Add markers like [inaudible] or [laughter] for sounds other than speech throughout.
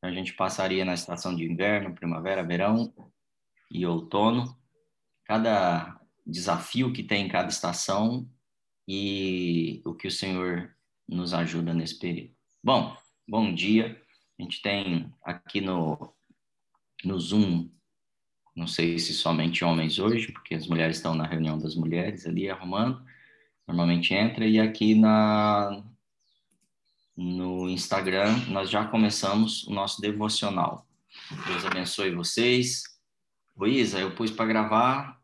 A gente passaria na estação de inverno, primavera, verão e outono. Cada desafio que tem em cada estação e o que o Senhor nos ajuda nesse período. Bom, bom dia. A gente tem aqui no, no Zoom, não sei se somente homens hoje, porque as mulheres estão na reunião das mulheres ali arrumando, normalmente entra, e aqui na, no Instagram nós já começamos o nosso devocional. Deus abençoe vocês. Luísa, eu pus para gravar.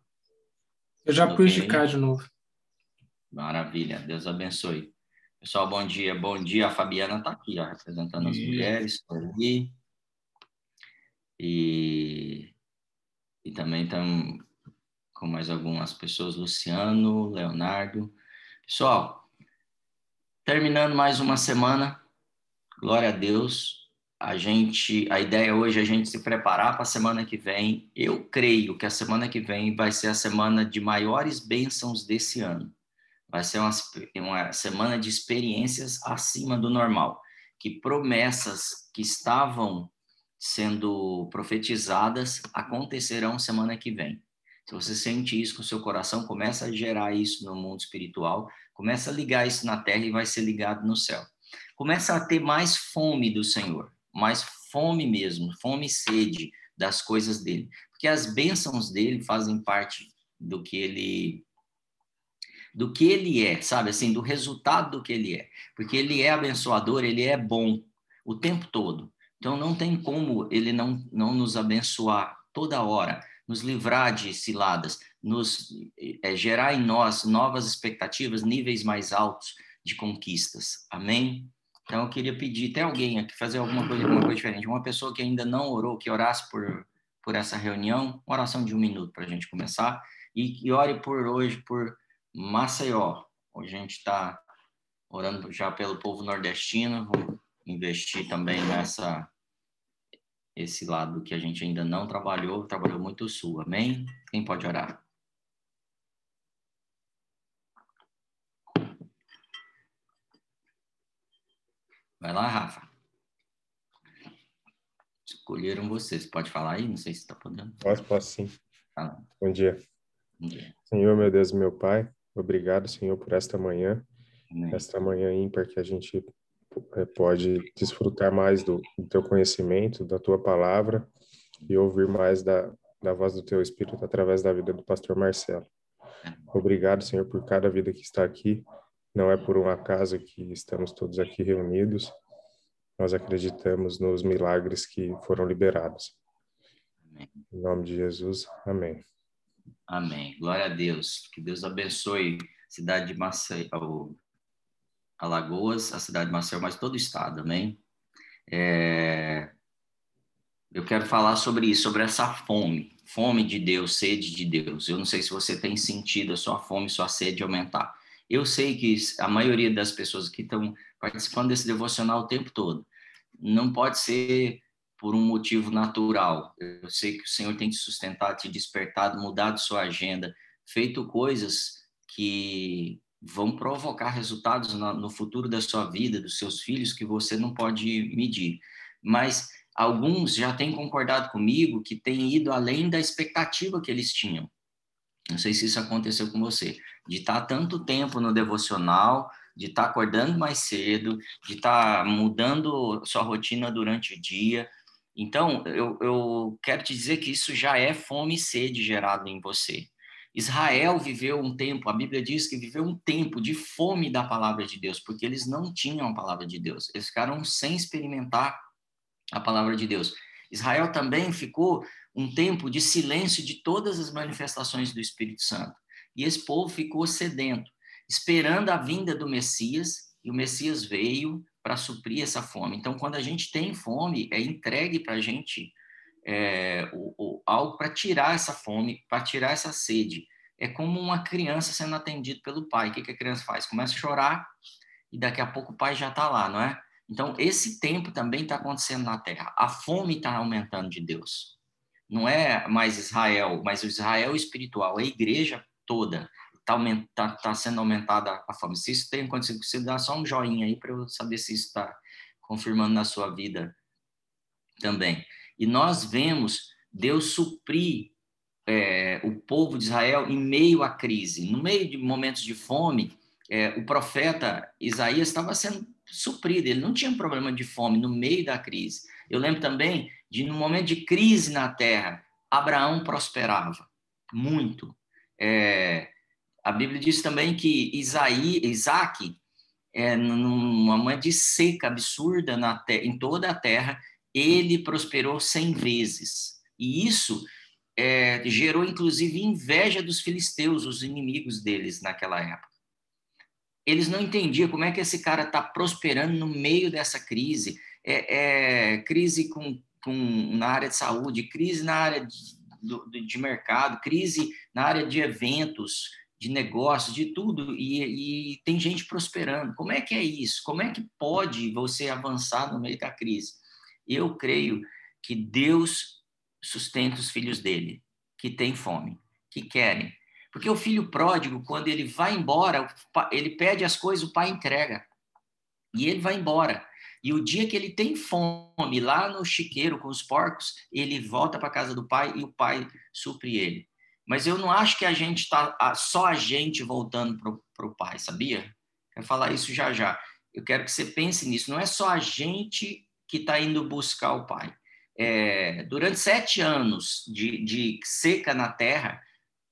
Eu já pus de cá de novo. Maravilha, Deus abençoe. Pessoal, bom dia, bom dia. A Fabiana está aqui, ó, representando as mulheres, ali. E, e também estamos com mais algumas pessoas, Luciano, Leonardo. Pessoal, terminando mais uma semana, glória a Deus. A gente, a ideia hoje é a gente se preparar para a semana que vem. Eu creio que a semana que vem vai ser a semana de maiores bênçãos desse ano vai ser uma, uma semana de experiências acima do normal, que promessas que estavam sendo profetizadas acontecerão semana que vem. Se você sente isso com o seu coração, começa a gerar isso no mundo espiritual, começa a ligar isso na terra e vai ser ligado no céu. Começa a ter mais fome do Senhor, mais fome mesmo, fome e sede das coisas dele, porque as bênçãos dele fazem parte do que ele do que ele é, sabe? Assim, do resultado do que ele é. Porque ele é abençoador, ele é bom o tempo todo. Então não tem como ele não, não nos abençoar toda hora, nos livrar de ciladas, nos é, gerar em nós novas expectativas, níveis mais altos de conquistas. Amém? Então eu queria pedir, tem alguém aqui fazer alguma coisa, alguma coisa diferente? Uma pessoa que ainda não orou, que orasse por, por essa reunião, uma oração de um minuto para a gente começar, e, e ore por hoje, por Maceió. Hoje a gente está orando já pelo povo nordestino, vamos investir também nessa esse lado que a gente ainda não trabalhou, trabalhou muito o sul. Amém? Quem pode orar? Vai lá, Rafa. Escolheram vocês. Pode falar aí? Não sei se está podendo. Posso, posso sim. Bom dia. Bom dia. Senhor, meu Deus, meu Pai, Obrigado, Senhor, por esta manhã, Amém. esta manhã ímpar que a gente pode desfrutar mais do, do teu conhecimento, da tua palavra e ouvir mais da, da voz do teu Espírito através da vida do pastor Marcelo. Obrigado, Senhor, por cada vida que está aqui. Não é por um acaso que estamos todos aqui reunidos. Nós acreditamos nos milagres que foram liberados. Amém. Em nome de Jesus, amém. Amém. Glória a Deus. Que Deus abençoe a cidade de Maceió, Alagoas, a cidade de Maceió, mas todo o estado. Amém. É... Eu quero falar sobre isso, sobre essa fome, fome de Deus, sede de Deus. Eu não sei se você tem sentido a sua fome, sua sede aumentar. Eu sei que a maioria das pessoas que estão participando desse devocional o tempo todo não pode ser por um motivo natural. Eu sei que o Senhor tem te sustentado, te despertado, mudado sua agenda, feito coisas que vão provocar resultados no futuro da sua vida, dos seus filhos, que você não pode medir. Mas alguns já têm concordado comigo que têm ido além da expectativa que eles tinham. Não sei se isso aconteceu com você, de estar tanto tempo no devocional, de estar acordando mais cedo, de estar mudando sua rotina durante o dia, então, eu, eu quero te dizer que isso já é fome e sede gerado em você. Israel viveu um tempo, a Bíblia diz que viveu um tempo de fome da palavra de Deus, porque eles não tinham a palavra de Deus, eles ficaram sem experimentar a palavra de Deus. Israel também ficou um tempo de silêncio de todas as manifestações do Espírito Santo. E esse povo ficou sedento, esperando a vinda do Messias, e o Messias veio, para suprir essa fome. Então, quando a gente tem fome, é entregue para a gente é, o, o, algo para tirar essa fome, para tirar essa sede. É como uma criança sendo atendida pelo pai. O que, que a criança faz? Começa a chorar e daqui a pouco o pai já está lá, não é? Então, esse tempo também está acontecendo na Terra. A fome está aumentando de Deus. Não é mais Israel, mas o Israel espiritual, a igreja toda está tá, tá sendo aumentada a fome. Se isso tem acontecido, você dá só um joinha aí para eu saber se isso está confirmando na sua vida também. E nós vemos Deus suprir é, o povo de Israel em meio à crise. No meio de momentos de fome, é, o profeta Isaías estava sendo suprido, ele não tinha problema de fome no meio da crise. Eu lembro também de, no momento de crise na terra, Abraão prosperava muito. É, a Bíblia diz também que Isaí, Isaac, é, numa momento de seca absurda na em toda a terra, ele prosperou cem vezes. E isso é, gerou, inclusive, inveja dos filisteus, os inimigos deles naquela época. Eles não entendiam como é que esse cara está prosperando no meio dessa crise. É, é, crise com, com, na área de saúde, crise na área de, de mercado, crise na área de eventos, de negócios, de tudo, e, e, tem gente prosperando. Como é que é isso? Como é que pode você avançar no meio da crise? Eu creio que Deus sustenta os filhos dele, que têm fome, que querem. Porque o filho pródigo, quando ele vai embora, ele pede as coisas, o pai entrega. E ele vai embora. E o dia que ele tem fome, lá no chiqueiro com os porcos, ele volta para casa do pai e o pai supre ele. Mas eu não acho que a gente está só a gente voltando para o pai, sabia? Quero falar isso já já. Eu quero que você pense nisso. Não é só a gente que está indo buscar o pai é, durante sete anos de, de seca na terra,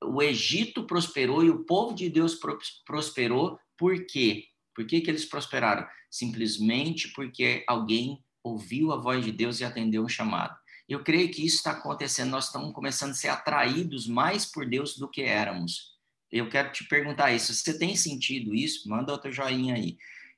o Egito prosperou e o povo de Deus prosperou. Por quê? Por que, que eles prosperaram? Simplesmente porque alguém ouviu a voz de Deus e atendeu um chamado. Eu creio que isso está acontecendo. Nós estamos começando a ser atraídos mais por Deus do que éramos. Eu quero te perguntar isso. Você tem sentido isso? Manda outro joinha aí.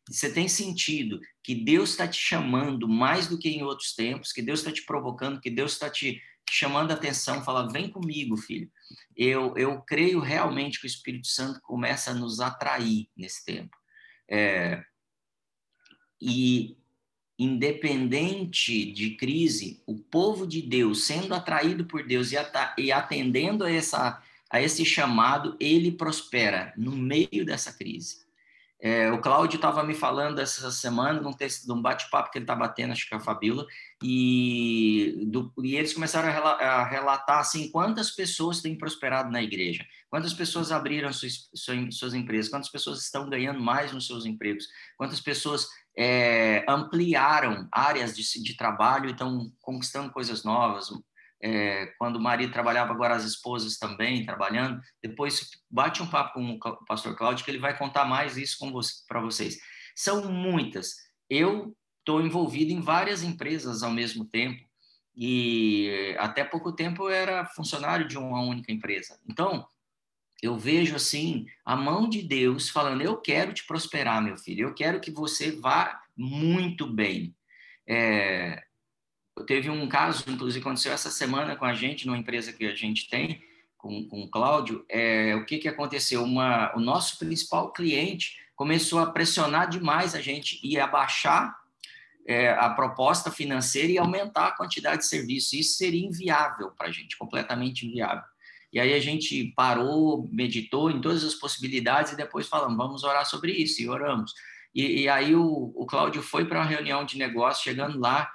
Você tem sentido que Deus está te chamando mais do que em outros tempos, que Deus está te provocando, que Deus está te chamando a atenção, fala, vem comigo, filho. Eu, eu creio realmente que o Espírito Santo começa a nos atrair nesse tempo. É, e independente de crise, o povo de Deus, sendo atraído por Deus e, e atendendo a, essa, a esse chamado, ele prospera no meio dessa crise. É, o Cláudio estava me falando essa semana, num, texto, num bate-papo que ele está batendo, acho que é a Fabíola, e, do, e eles começaram a, a, relatar assim, quantas pessoas têm prosperado na igreja, quantas pessoas abriram suas, suas empresas, quantas pessoas estão ganhando mais nos seus empregos, quantas pessoas é, ampliaram áreas de, de trabalho e estão conquistando coisas novas, é, quando o marido trabalhava, agora as esposas também trabalhando. Depois bate um papo com o pastor Cláudio, que ele vai contar mais isso você, para vocês. São muitas. Eu estou envolvido em várias empresas ao mesmo tempo, e até pouco tempo eu era funcionário de uma única empresa. Então, eu vejo assim a mão de Deus falando: Eu quero te prosperar, meu filho, eu quero que você vá muito bem. É, teve um caso, inclusive, aconteceu essa semana com a gente, numa empresa que a gente tem, com, com o Cláudio. É, o que, que aconteceu? Uma, o nosso principal cliente começou a pressionar demais a gente e abaixar é, a proposta financeira e aumentar a quantidade de serviços. Isso seria inviável para a gente, completamente inviável. E aí a gente parou, meditou em todas as possibilidades e depois falamos, vamos orar sobre isso, e oramos. E, e aí o, o Cláudio foi para uma reunião de negócio, chegando lá,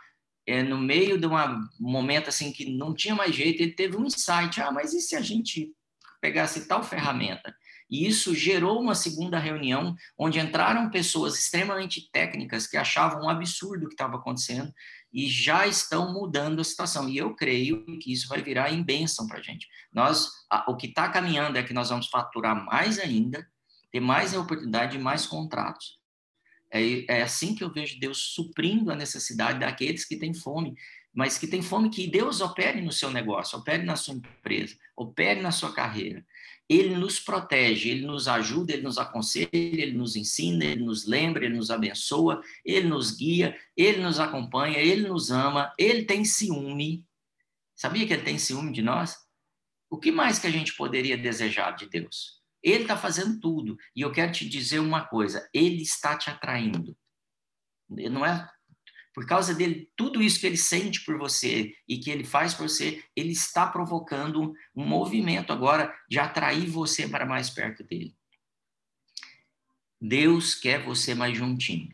é, no meio de um momento assim que não tinha mais jeito, ele teve um insight, ah, mas e se a gente pegasse tal ferramenta? E isso gerou uma segunda reunião, onde entraram pessoas extremamente técnicas que achavam um absurdo o que estava acontecendo e já estão mudando a situação. E eu creio que isso vai virar em bênção para a gente. Nós, o que está caminhando é que nós vamos faturar mais ainda, ter mais oportunidade e mais contratos. É, é assim que eu vejo Deus suprindo a necessidade daqueles que têm fome, mas que têm fome que Deus opere no seu negócio, opere na sua empresa, opere na sua carreira. Ele nos protege, ele nos ajuda, ele nos aconselha, ele nos ensina, ele nos lembra, ele nos abençoa, ele nos guia, ele nos acompanha, ele nos ama, ele tem ciúme. Sabia que ele tem ciúme de nós? O que mais que a gente poderia desejar de Deus? Ele está fazendo tudo. E eu quero te dizer uma coisa: ele está te atraindo. Não é por causa dele, tudo isso que ele sente por você e que ele faz por você, ele está provocando um movimento agora de atrair você para mais perto dele. Deus quer você mais juntinho.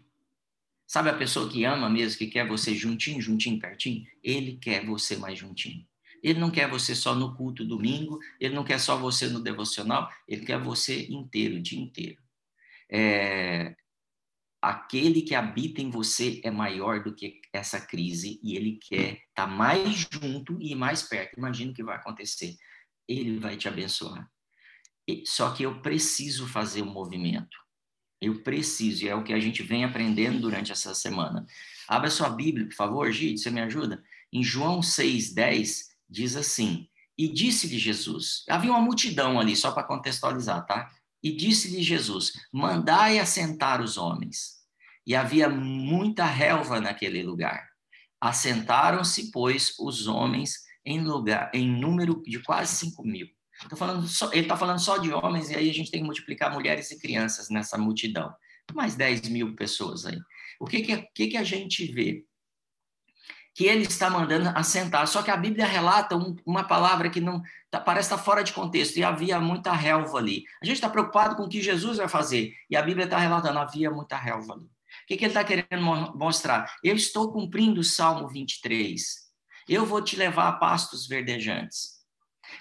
Sabe a pessoa que ama mesmo, que quer você juntinho, juntinho, pertinho? Ele quer você mais juntinho. Ele não quer você só no culto domingo, ele não quer só você no devocional, ele quer você inteiro, o dia inteiro. É, aquele que habita em você é maior do que essa crise e ele quer estar tá mais junto e mais perto. Imagina o que vai acontecer. Ele vai te abençoar. Só que eu preciso fazer o um movimento. Eu preciso, e é o que a gente vem aprendendo durante essa semana. Abra sua Bíblia, por favor, Gide, você me ajuda? Em João 6,10, diz assim: E disse-lhe Jesus, havia uma multidão ali, só para contextualizar, tá? E disse-lhe Jesus: Mandai assentar os homens. E havia muita relva naquele lugar. Assentaram-se, pois, os homens em lugar, em número de quase cinco mil. Falando só, ele está falando só de homens, e aí a gente tem que multiplicar mulheres e crianças nessa multidão. Mais 10 mil pessoas aí. O que, que, que, que a gente vê? Que ele está mandando assentar. Só que a Bíblia relata um, uma palavra que não tá, parece estar tá fora de contexto, e havia muita relva ali. A gente está preocupado com o que Jesus vai fazer, e a Bíblia está relatando, havia muita relva ali. O que, que ele está querendo mostrar? Eu estou cumprindo o Salmo 23. Eu vou te levar a pastos verdejantes.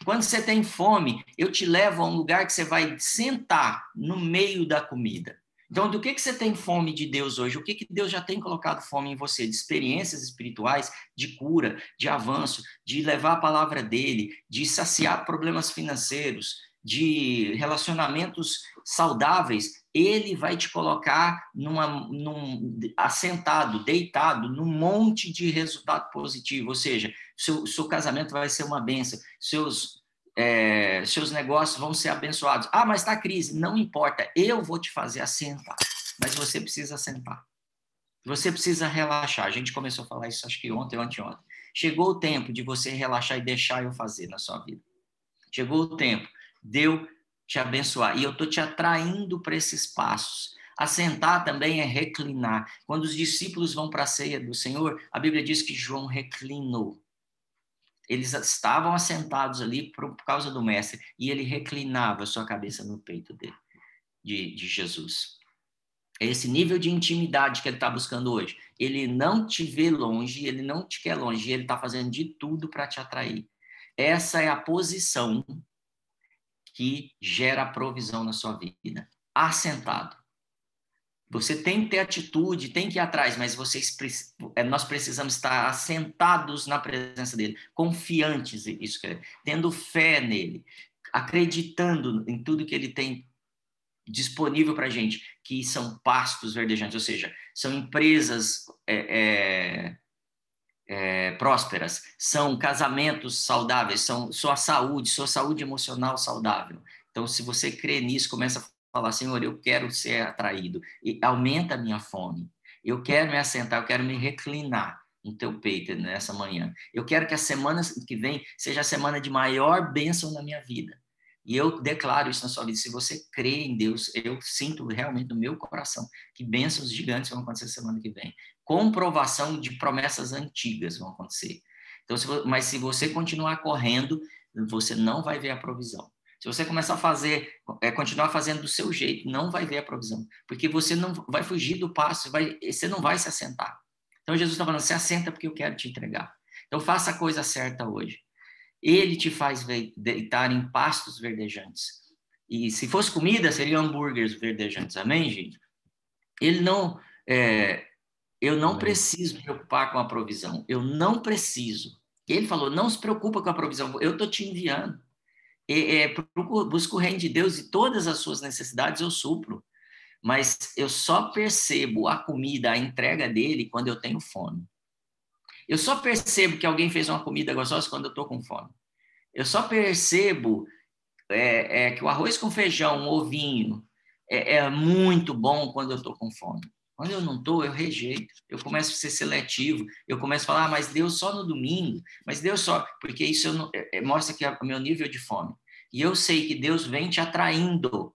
Quando você tem fome, eu te levo a um lugar que você vai sentar no meio da comida. Então, do que, que você tem fome de Deus hoje? O que, que Deus já tem colocado fome em você? De experiências espirituais, de cura, de avanço, de levar a palavra dele, de saciar problemas financeiros, de relacionamentos saudáveis. Ele vai te colocar numa, num, assentado, deitado, num monte de resultado positivo. Ou seja, seu, seu casamento vai ser uma benção, seus, é, seus negócios vão ser abençoados. Ah, mas está crise. Não importa, eu vou te fazer assentar. Mas você precisa sentar. Você precisa relaxar. A gente começou a falar isso acho que ontem ou anteontem. Chegou o tempo de você relaxar e deixar eu fazer na sua vida. Chegou o tempo. Deu te abençoar. E eu estou te atraindo para esses passos. Assentar também é reclinar. Quando os discípulos vão para a ceia do Senhor, a Bíblia diz que João reclinou eles estavam assentados ali por, por, causa do mestre e ele reclinava sua cabeça no peito dele, de, de Jesus. É esse nível de intimidade que ele está buscando hoje. Ele não te vê longe, ele não te quer longe, ele está fazendo de tudo para te atrair. Essa é a posição que gera provisão na sua vida. Assentado. Você tem que ter atitude, tem que ir atrás, mas vocês, é, nós precisamos estar assentados na presença dele, confiantes, isso é, tendo fé nele, acreditando em tudo que ele tem disponível para a gente, que são pastos verdejantes, ou seja, são empresas é, é, é, prósperas, são casamentos saudáveis, são sua saúde, sua saúde emocional saudável. Então, se você crê nisso, começa a falar, Senhor, eu quero ser atraído, e aumenta a minha fome. Eu quero me assentar, eu quero me reclinar no teu peito nessa manhã. Eu quero que a semana que vem seja a semana de maior bênção na minha vida. E eu declaro isso na sua vida. Se você crê em Deus, eu sinto realmente no meu coração que bênçãos gigantes vão acontecer semana que vem. Comprovação de promessas antigas vão acontecer. Então, se, mas se você continuar correndo, você não vai ver a provisão. Se você começar a fazer, é, continuar fazendo do seu jeito, não vai ver a provisão, porque você não vai fugir do passo, vai, você não vai se assentar. Então Jesus está falando, se assenta porque eu quero te entregar. Então faça a coisa certa hoje. Ele te faz deitar em pastos verdejantes. E se fosse comida, seriam hambúrgueres verdejantes. Amém, gente? Ele não, é, eu não preciso me preocupar com a provisão. Eu não preciso. Ele falou, não se preocupa com a provisão. Eu estou te enviando é, busco o reino de Deus e todas as suas necessidades eu supro. Mas eu só percebo a comida, a entrega dele quando eu tenho fome. Eu só percebo que alguém fez uma comida gostosa quando eu estou com fome. Eu só percebo é, é, que o arroz com feijão, um ovinho, é, é muito bom quando eu estou com fome. Quando eu não estou, eu rejeito. Eu começo a ser seletivo. Eu começo a falar, ah, mas Deus só no domingo. Mas Deus só. Porque isso não, é, é, mostra que é o meu nível de fome. E eu sei que Deus vem te atraindo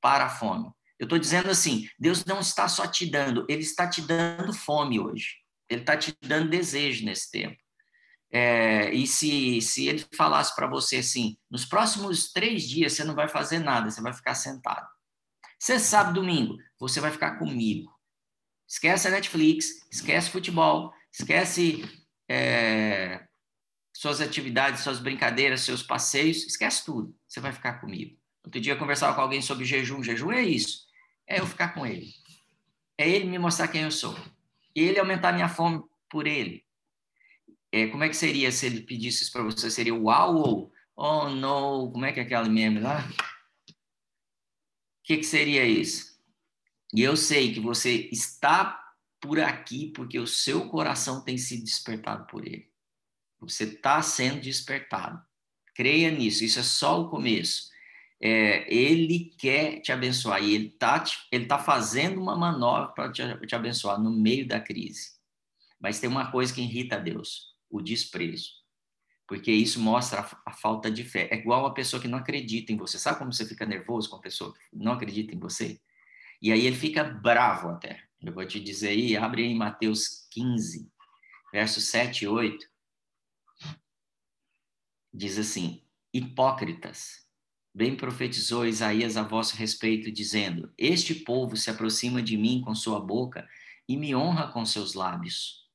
para a fome. Eu estou dizendo assim: Deus não está só te dando, Ele está te dando fome hoje. Ele está te dando desejo nesse tempo. É, e se, se ele falasse para você assim: nos próximos três dias você não vai fazer nada, você vai ficar sentado. Você sabe domingo, você vai ficar comigo. Esquece a Netflix, esquece futebol, esquece é, suas atividades, suas brincadeiras, seus passeios, esquece tudo. Você vai ficar comigo. Outro dia eu conversava com alguém sobre jejum. Jejum é isso. É eu ficar com ele. É ele me mostrar quem eu sou. E ele aumentar minha fome por ele. É, como é que seria se ele pedisse isso para você? Seria uau ou oh no? Como é que é aquele meme lá? O que, que seria isso? E eu sei que você está por aqui porque o seu coração tem sido despertado por ele. Você está sendo despertado. Creia nisso, isso é só o começo. É, ele quer te abençoar e ele está tá fazendo uma manobra para te, te abençoar no meio da crise. Mas tem uma coisa que irrita a Deus: o desprezo. Porque isso mostra a, a falta de fé. É igual a pessoa que não acredita em você. Sabe como você fica nervoso com a pessoa que não acredita em você? E aí ele fica bravo até. Eu vou te dizer aí, abre em Mateus 15, versos 7 e 8. Diz assim: Hipócritas, bem profetizou Isaías a vosso respeito, dizendo: Este povo se aproxima de mim com sua boca e me honra com seus lábios.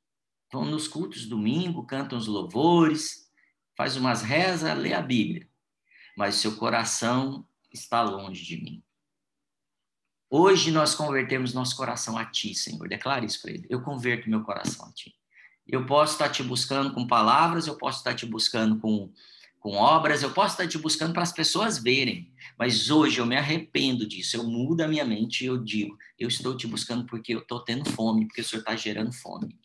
Vão nos cultos domingo, cantam os louvores, faz umas rezas, lê a Bíblia, mas seu coração está longe de mim. Hoje nós convertemos nosso coração a Ti, Senhor. Declare isso para Ele. Eu converto meu coração a Ti. Eu posso estar te buscando com palavras, eu posso estar te buscando com, com obras, eu posso estar te buscando para as pessoas verem. Mas hoje eu me arrependo disso. Eu mudo a minha mente e eu digo: eu estou te buscando porque eu estou tendo fome, porque o Senhor está gerando fome.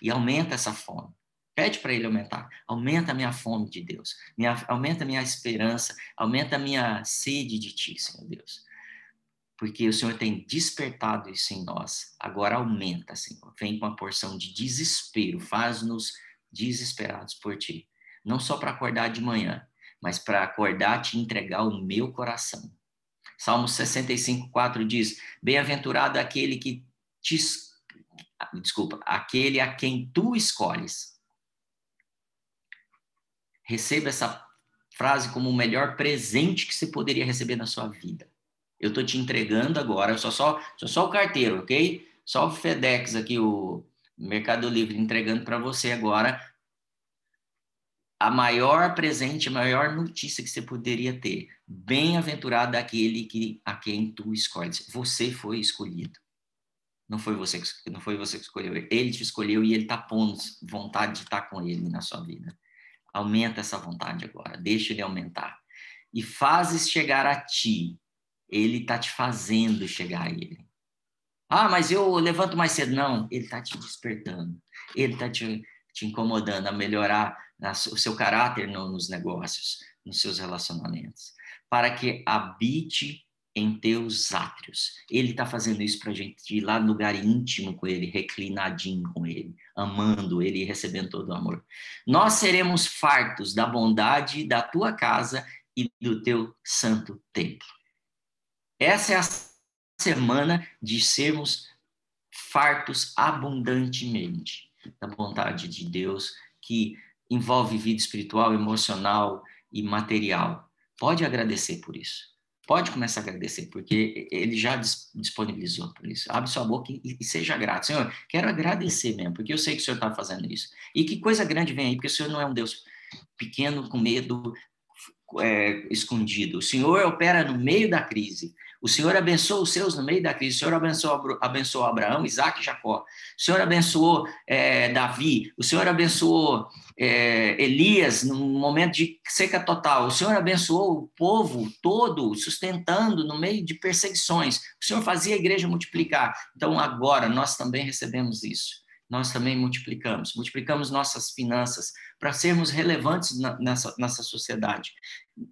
E aumenta essa fome. Pede para ele aumentar. Aumenta a minha fome de Deus. Minha, aumenta a minha esperança. Aumenta a minha sede de ti, Senhor Deus porque o Senhor tem despertado isso em nós. Agora aumenta, Senhor. Vem com uma porção de desespero, faz-nos desesperados por ti. Não só para acordar de manhã, mas para acordar te entregar o meu coração. Salmo 65, 4 diz: Bem-aventurado aquele que te. Desculpa, aquele a quem tu escolhes. Receba essa frase como o melhor presente que você poderia receber na sua vida eu estou te entregando agora, sou só, sou só o carteiro, ok? Só o FedEx aqui, o Mercado Livre, entregando para você agora a maior presente, a maior notícia que você poderia ter. Bem-aventurado aquele que, a quem tu escolhes. Você foi escolhido. Não foi você que, não foi você que escolheu. Ele te escolheu e ele está pondo vontade de estar com ele na sua vida. Aumenta essa vontade agora. Deixa ele aumentar. E fazes chegar a ti ele está te fazendo chegar a ele. Ah, mas eu levanto mais cedo. Não, ele está te despertando. Ele está te, te incomodando a melhorar o seu caráter no, nos negócios, nos seus relacionamentos, para que habite em teus átrios. Ele está fazendo isso para a gente ir lá no lugar íntimo com ele, reclinadinho com ele, amando ele e recebendo todo o amor. Nós seremos fartos da bondade da tua casa e do teu santo templo. Essa é a semana de sermos fartos abundantemente da vontade de Deus, que envolve vida espiritual, emocional e material. Pode agradecer por isso. Pode começar a agradecer, porque ele já disponibilizou por isso. Abre sua boca e, seja grato. Senhor, quero agradecer mesmo, porque eu sei que o Senhor está fazendo isso. E que coisa grande vem aí, porque o Senhor não é um Deus pequeno, com medo, é, escondido. O Senhor opera no meio da crise. O Senhor abençoou os seus no meio da crise. O Senhor abençoou, abençoou Abraão, Isaac e Jacó. O Senhor abençoou é, Davi. O Senhor abençoou é, Elias num momento de seca total. O Senhor abençoou o povo todo, sustentando no meio de perseguições. O Senhor fazia a igreja multiplicar. Então, agora, nós também recebemos isso. Nós também multiplicamos. Multiplicamos nossas finanças para sermos relevantes na, nessa, nessa sociedade.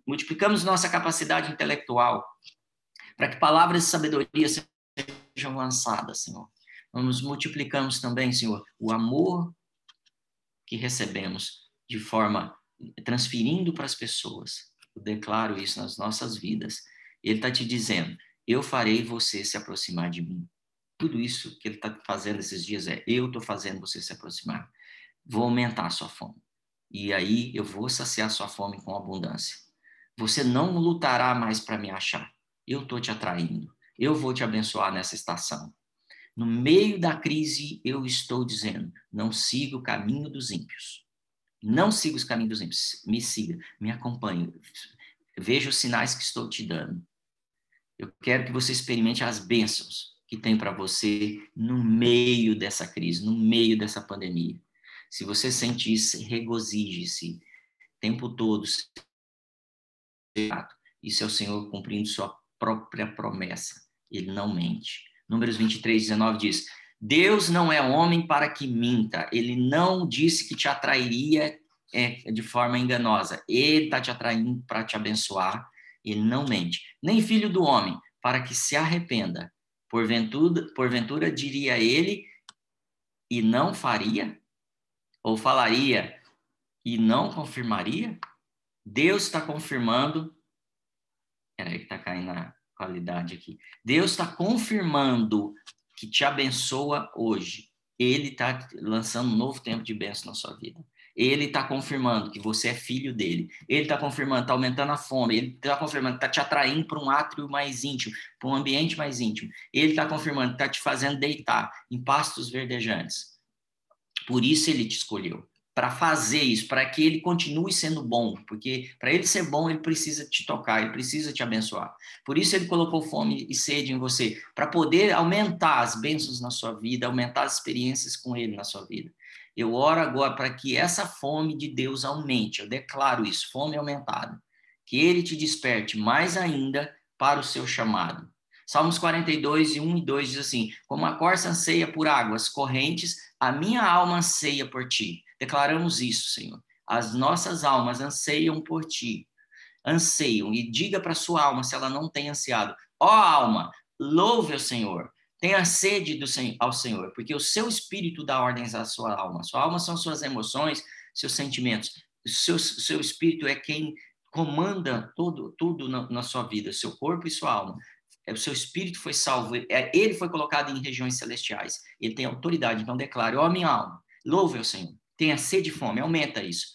Multiplicamos nossa capacidade intelectual para que palavras de sabedoria sejam lançadas, Senhor. Nós multiplicamos também, Senhor, o amor que recebemos de forma transferindo para as pessoas. Eu declaro isso nas nossas vidas. Ele está te dizendo: eu farei você se aproximar de mim. Tudo isso que ele está fazendo esses dias é: eu estou fazendo você se aproximar. Vou aumentar a sua fome. E aí eu vou saciar sua fome com abundância. Você não lutará mais para me achar eu estou te atraindo. Eu vou te abençoar nessa estação. No meio da crise, eu estou dizendo: não siga o caminho dos ímpios. Não siga os caminhos dos ímpios. Me siga, me acompanhe. Veja os sinais que estou te dando. Eu quero que você experimente as bênçãos que tem para você no meio dessa crise, no meio dessa pandemia. Se você sentir isso, regozije-se o tempo todo. Isso é o Senhor cumprindo sua própria promessa. Ele não mente. Números 23, 19 diz: Deus não é homem para que minta. Ele não disse que te atrairia é, de forma enganosa. Ele está te atraindo para te abençoar. Ele não mente. Nem filho do homem para que se arrependa. Porventura, porventura diria ele e não faria? Ou falaria e não confirmaria? Deus está confirmando. Peraí, que está caindo a qualidade aqui. Deus está confirmando que te abençoa hoje. Ele está lançando um novo tempo de bênção na sua vida. Ele está confirmando que você é filho dele. Ele está confirmando, está aumentando a fome. Ele está confirmando, está te atraindo para um átrio mais íntimo, para um ambiente mais íntimo. Ele está confirmando, está te fazendo deitar em pastos verdejantes. Por isso ele te escolheu para fazer isso, para que ele continue sendo bom, porque para ele ser bom, ele precisa te tocar, ele precisa te abençoar. Por isso ele colocou fome e sede em você, para poder aumentar as bênçãos na sua vida, aumentar as experiências com ele na sua vida. Eu oro agora para que essa fome de Deus aumente, eu declaro isso, fome aumentada, que ele te desperte mais ainda para o seu chamado. Salmos 42, 1 e 2 diz assim: Como a corça anseia por águas correntes, a minha alma anseia por ti Declaramos isso, Senhor. As nossas almas anseiam por ti. Anseiam. E diga para sua alma se ela não tem ansiado. Ó oh, alma, louve o Senhor. Tenha sede do, ao Senhor, porque o seu espírito dá ordens à sua alma. Sua alma são suas emoções, seus sentimentos. Seu, seu espírito é quem comanda tudo na, na sua vida, seu corpo e sua alma é, o seu espírito foi salvo, é, ele foi colocado em regiões celestiais, ele tem autoridade, então declare, ó oh, minha alma, louve o Senhor, tenha sede e fome, aumenta isso.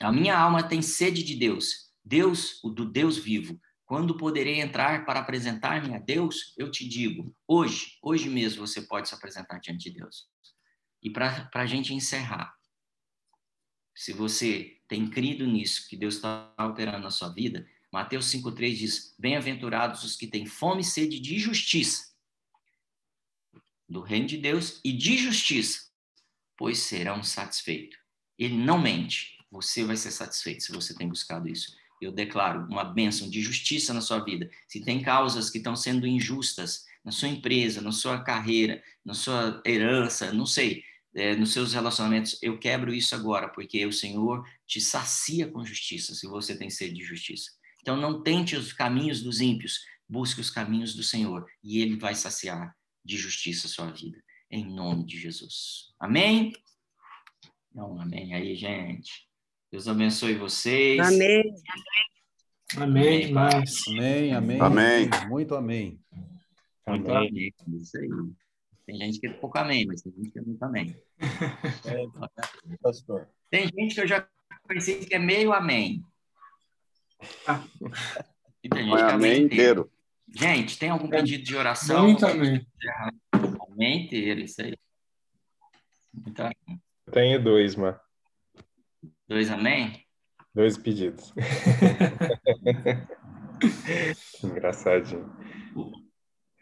A minha alma tem sede de Deus, Deus, o do Deus vivo. Quando poderei entrar para apresentar-me a Deus, eu te digo, hoje, hoje mesmo você pode se apresentar diante de Deus. E para a gente encerrar, se você tem crido nisso, que Deus está alterando a sua vida, Mateus 5,3 diz: Bem-aventurados os que têm fome e sede de justiça, do reino de Deus e de justiça, pois serão satisfeitos. Ele não mente. Você vai ser satisfeito se você tem buscado isso. Eu declaro uma bênção de justiça na sua vida. Se tem causas que estão sendo injustas na sua empresa, na sua carreira, na sua herança, não sei, é, nos seus relacionamentos, eu quebro isso agora, porque o Senhor te sacia com justiça, se você tem sede de justiça. Então, não tente os caminhos dos ímpios, busque os caminhos do Senhor, e Ele vai saciar de justiça a sua vida em nome de Jesus. Amém? Não, amém aí, gente. Deus abençoe vocês. Amém. Amém demais. Amém, amém. Amém. Muito amém. Muito amém. amém. Isso aí. Tem gente que é pouco amém, mas tem gente que é muito amém. É, [laughs] pastor. Tem gente que eu já conheci que é meio amém. [laughs] E tem gente que é amém inteiro. Gente, tem algum pedido de oração? Muito amém manhã inteira, isso aí. Amém. Tenho dois, mano. Dois amém? Dois pedidos. [laughs] Engraçadinho.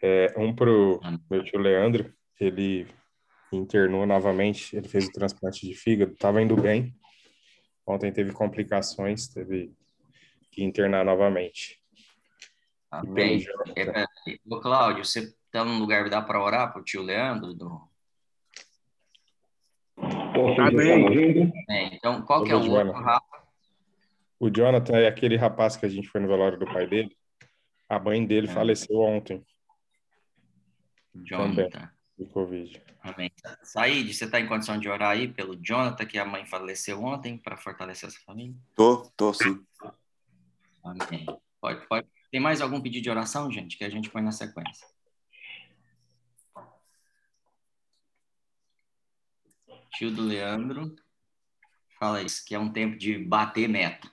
É, um pro meu tio Leandro, ele internou novamente, ele fez o transplante de fígado, estava indo bem. Ontem teve complicações, teve que internar novamente. Amém. É, Cláudio, você então, num lugar dá para orar para o tio Leandro? Do... Amém. É, então, qual que é o outro, Rafa? O Jonathan é aquele rapaz que a gente foi no velório do pai dele. A mãe dele é. faleceu ontem. Jonathan. Também, de Covid. Amém. Said, você está em condição de orar aí pelo Jonathan, que a mãe faleceu ontem, para fortalecer essa família? Tô, tô sim. Amém. Pode, pode. Tem mais algum pedido de oração, gente, que a gente põe na sequência? Tio do Leandro fala isso, que é um tempo de bater meta.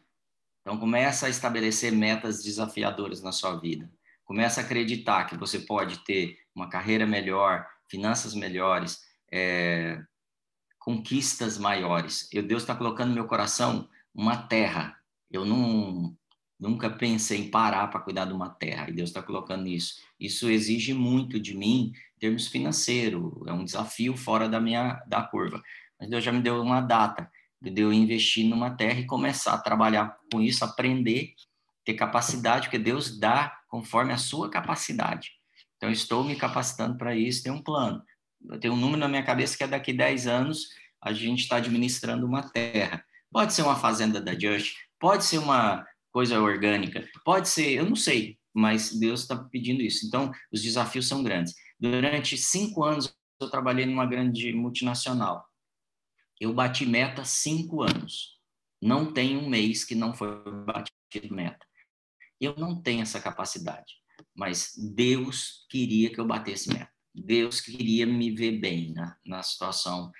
Então começa a estabelecer metas desafiadoras na sua vida. Começa a acreditar que você pode ter uma carreira melhor, finanças melhores, é, conquistas maiores. Eu, Deus está colocando no meu coração uma terra. Eu não nunca pensei em parar para cuidar de uma terra, e Deus está colocando isso. Isso exige muito de mim em termos financeiros, é um desafio fora da minha da curva. Mas Deus já me deu uma data de eu investir numa terra e começar a trabalhar com isso, aprender, ter capacidade, porque Deus dá conforme a sua capacidade. Então, estou me capacitando para isso, tem um plano. Eu tenho um número na minha cabeça que é daqui 10 anos a gente está administrando uma terra. Pode ser uma fazenda da Just, pode ser uma coisa orgânica, pode ser, eu não sei, mas Deus está pedindo isso. Então, os desafios são grandes. Durante cinco anos, eu trabalhei numa grande multinacional. Eu bati meta cinco anos. Não tem um mês que não foi batido meta. Eu não tenho essa capacidade, mas Deus queria que eu batesse meta. Deus queria me ver bem na, na situação,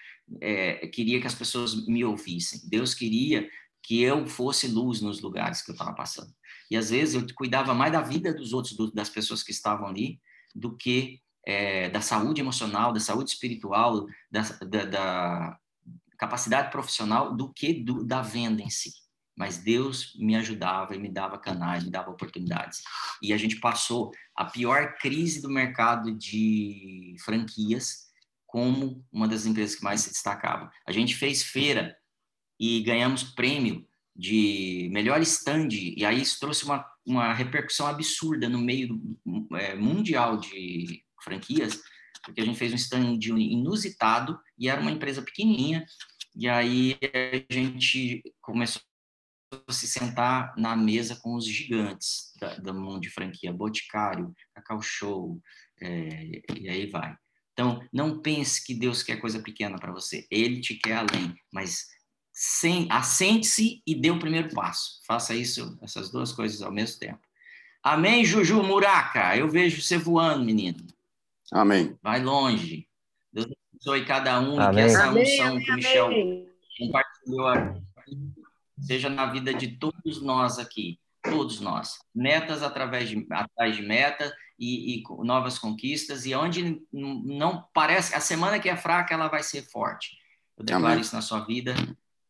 é, queria que as pessoas me ouvissem. Deus queria que eu fosse luz nos lugares que eu estava passando. E às vezes eu cuidava mais da vida dos outros, do, das pessoas que estavam ali, do que é, da saúde emocional, da saúde espiritual, da, da, da capacidade profissional, do que do, da venda em si mas Deus me ajudava e me dava canais, me dava oportunidades. E a gente passou a pior crise do mercado de franquias como uma das empresas que mais se destacava. A gente fez feira e ganhamos prêmio de melhor stand, e aí isso trouxe uma, uma repercussão absurda no meio é, mundial de franquias, porque a gente fez um stand inusitado e era uma empresa pequenininha, e aí a gente começou se sentar na mesa com os gigantes da, do mundo de franquia, Boticário, Cacau Show, é, e aí vai. Então, não pense que Deus quer coisa pequena para você. Ele te quer além, mas assente-se e dê o primeiro passo. Faça isso, essas duas coisas ao mesmo tempo. Amém, Juju Muraca? Eu vejo você voando, menino. Amém. Vai longe. Deus abençoe cada um. Amém. Que essa unção amém, que o Michel compartilhou aqui seja na vida de todos nós aqui, todos nós. Metas através de, atrás de metas e, e, novas conquistas, e onde não parece, a semana que é fraca, ela vai ser forte. Eu declaro Amém. isso na sua vida.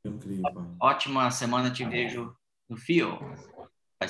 Incrível. Ótima semana, te vejo no fio.